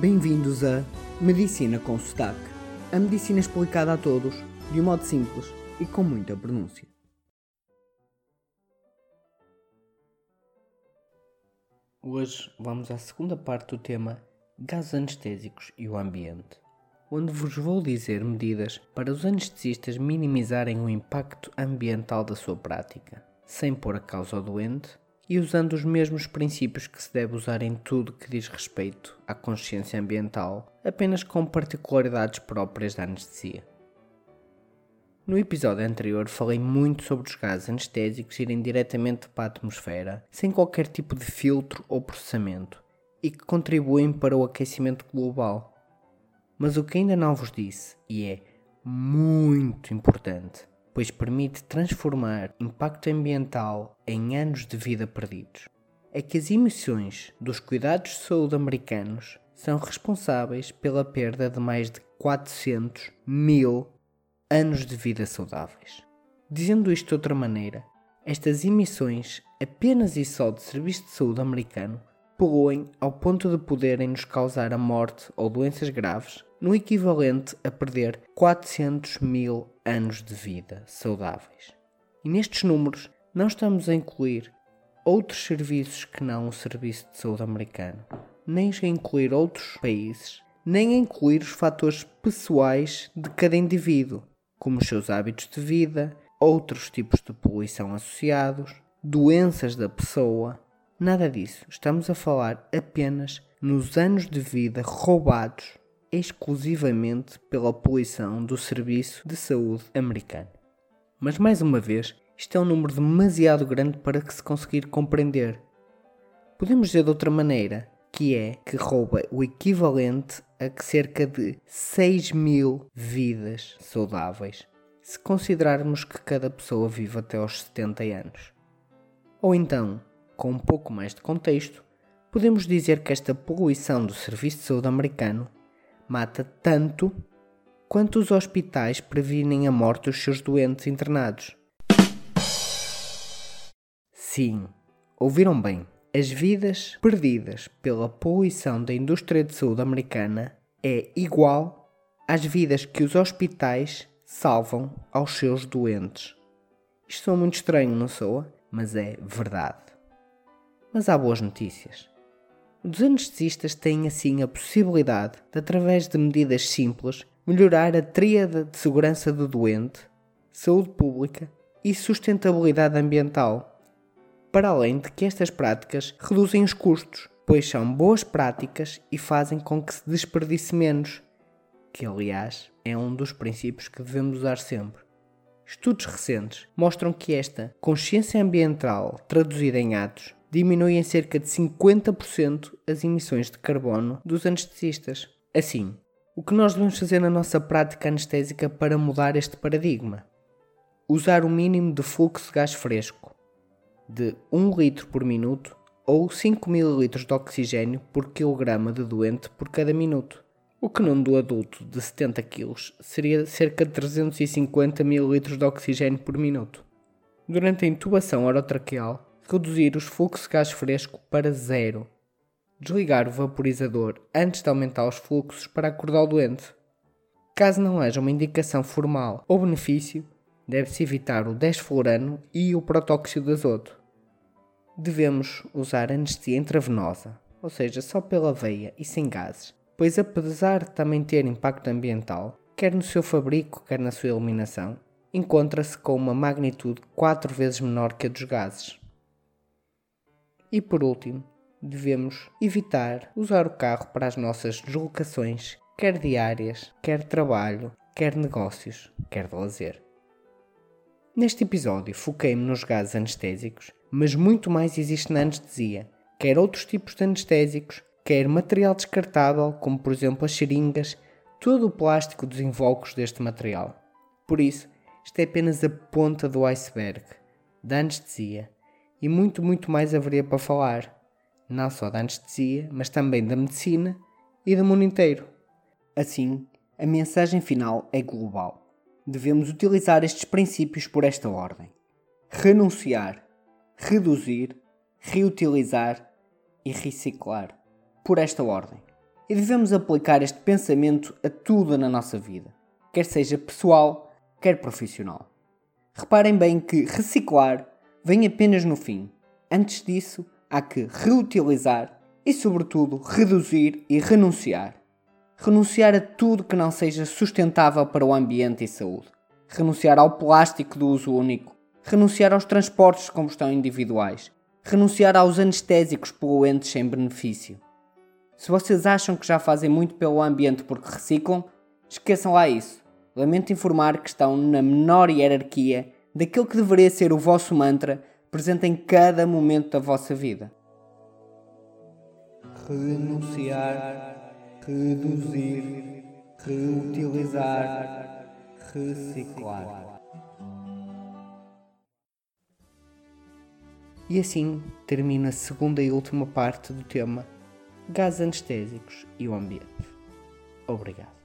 Bem-vindos a Medicina com Sotaque. A medicina explicada a todos, de um modo simples e com muita pronúncia. Hoje vamos à segunda parte do tema Gases anestésicos e o ambiente, onde vos vou dizer medidas para os anestesistas minimizarem o impacto ambiental da sua prática, sem pôr a causa ao doente e usando os mesmos princípios que se deve usar em tudo que diz respeito à consciência ambiental, apenas com particularidades próprias da anestesia. No episódio anterior falei muito sobre os gases anestésicos irem diretamente para a atmosfera, sem qualquer tipo de filtro ou processamento, e que contribuem para o aquecimento global. Mas o que ainda não vos disse, e é muito importante, pois permite transformar impacto ambiental em anos de vida perdidos, é que as emissões dos cuidados de saúde americanos são responsáveis pela perda de mais de 400 mil anos de vida saudáveis. Dizendo isto de outra maneira, estas emissões, apenas e só de serviço de saúde americano, poluem ao ponto de poderem nos causar a morte ou doenças graves, no equivalente a perder 400 mil anos de vida saudáveis. E nestes números não estamos a incluir outros serviços que não o Serviço de Saúde americano, nem a incluir outros países, nem a incluir os fatores pessoais de cada indivíduo, como os seus hábitos de vida, outros tipos de poluição associados, doenças da pessoa. Nada disso. Estamos a falar apenas nos anos de vida roubados exclusivamente pela poluição do Serviço de Saúde americano. Mas mais uma vez, isto é um número demasiado grande para que se conseguir compreender. Podemos dizer de outra maneira, que é que rouba o equivalente a cerca de 6 mil vidas saudáveis, se considerarmos que cada pessoa vive até aos 70 anos. Ou então, com um pouco mais de contexto, podemos dizer que esta poluição do Serviço de Saúde americano mata tanto quanto os hospitais previnem a morte dos seus doentes internados. Sim, ouviram bem as vidas perdidas pela poluição da indústria de saúde americana é igual às vidas que os hospitais salvam aos seus doentes. Isto sou muito estranho, não sou? Mas é verdade. Mas há boas notícias. Os anestesistas têm assim a possibilidade de, através de medidas simples, melhorar a tríade de segurança do doente, saúde pública e sustentabilidade ambiental para além de que estas práticas reduzem os custos, pois são boas práticas e fazem com que se desperdice menos, que aliás é um dos princípios que devemos usar sempre. Estudos recentes mostram que esta consciência ambiental traduzida em atos diminui em cerca de 50% as emissões de carbono dos anestesistas. Assim, o que nós devemos fazer na nossa prática anestésica para mudar este paradigma? Usar o mínimo de fluxo de gás fresco, de 1 litro por minuto ou 5 ml de oxigênio por quilograma de doente por cada minuto, o que num do adulto de 70 kg seria cerca de 350 ml de oxigênio por minuto. Durante a intubação orotraqueal, reduzir os fluxos de gás fresco para zero. Desligar o vaporizador antes de aumentar os fluxos para acordar o doente. Caso não haja uma indicação formal ou benefício, deve-se evitar o desflorano e o protóxido de azoto devemos usar anestesia intravenosa, ou seja, só pela veia e sem gases, pois apesar de também ter impacto ambiental, quer no seu fabrico, quer na sua eliminação, encontra-se com uma magnitude 4 vezes menor que a dos gases. E por último, devemos evitar usar o carro para as nossas deslocações, quer diárias, quer trabalho, quer negócios, quer de lazer. Neste episódio foquei-me nos gases anestésicos mas muito mais existe na anestesia, quer outros tipos de anestésicos, quer material descartável, como por exemplo as seringas, todo o plástico dos invólucros deste material. Por isso, isto é apenas a ponta do iceberg da anestesia e muito, muito mais haveria para falar, não só da anestesia, mas também da medicina e do mundo inteiro. Assim, a mensagem final é global. Devemos utilizar estes princípios por esta ordem: renunciar reduzir, reutilizar e reciclar, por esta ordem. e devemos aplicar este pensamento a tudo na nossa vida, quer seja pessoal, quer profissional. Reparem bem que reciclar vem apenas no fim. Antes disso, há que reutilizar e, sobretudo, reduzir e renunciar. Renunciar a tudo que não seja sustentável para o ambiente e saúde. Renunciar ao plástico do uso único. Renunciar aos transportes de combustão individuais. Renunciar aos anestésicos poluentes sem benefício. Se vocês acham que já fazem muito pelo ambiente porque reciclam, esqueçam lá isso. Lamento informar que estão na menor hierarquia daquilo que deveria ser o vosso mantra presente em cada momento da vossa vida. Renunciar reduzir, reutilizar, reciclar. E assim termina a segunda e última parte do tema Gás anestésicos e o ambiente. Obrigado.